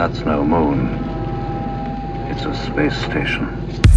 That's no moon. It's a space station.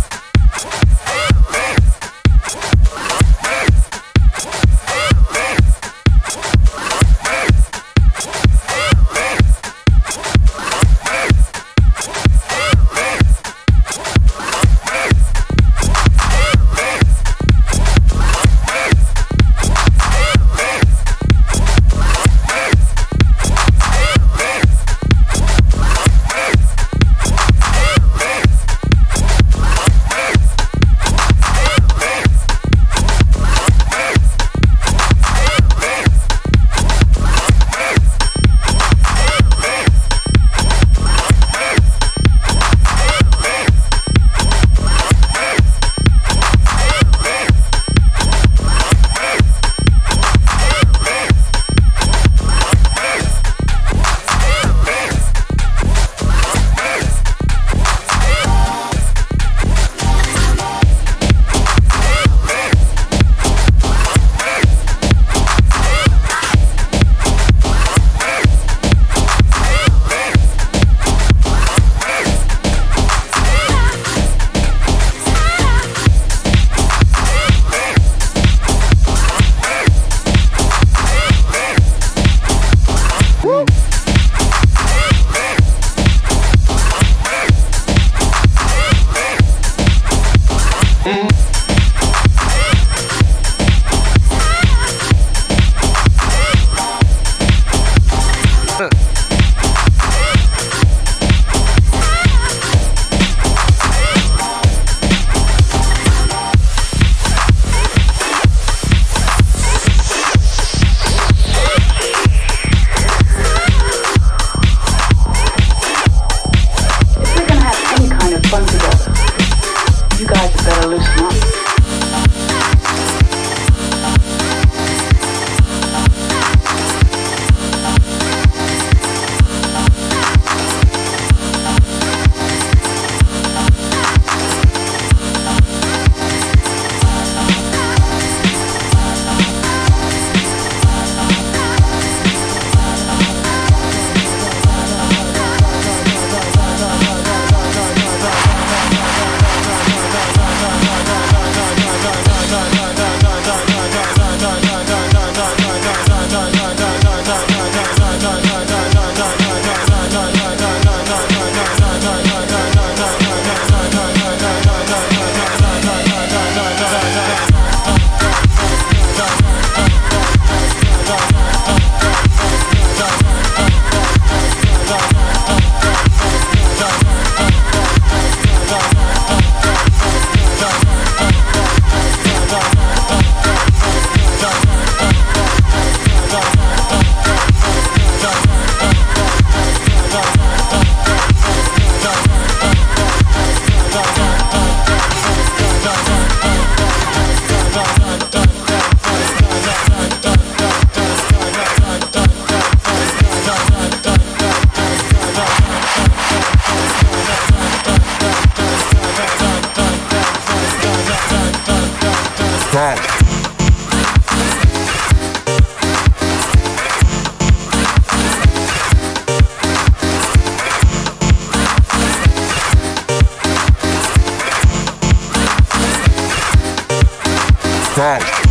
man. Funk.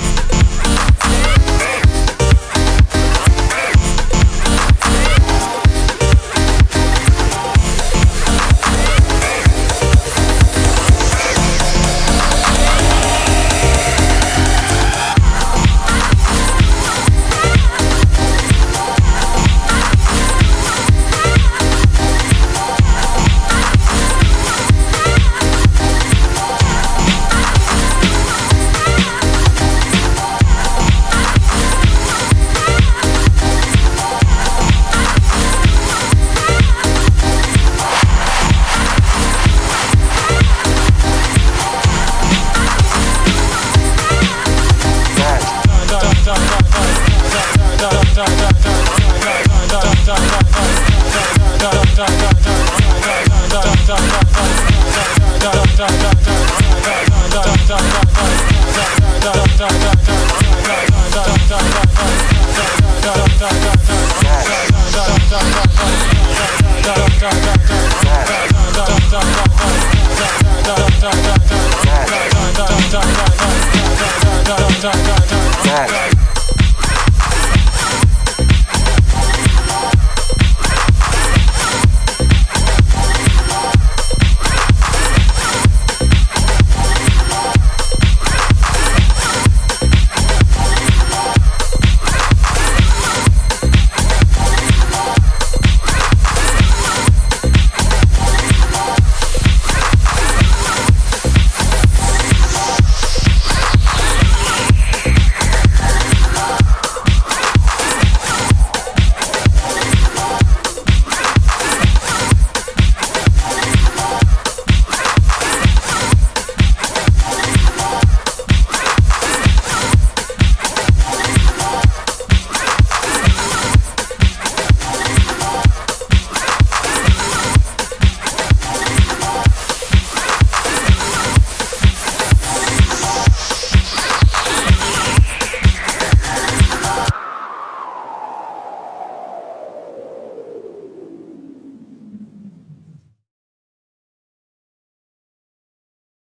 back.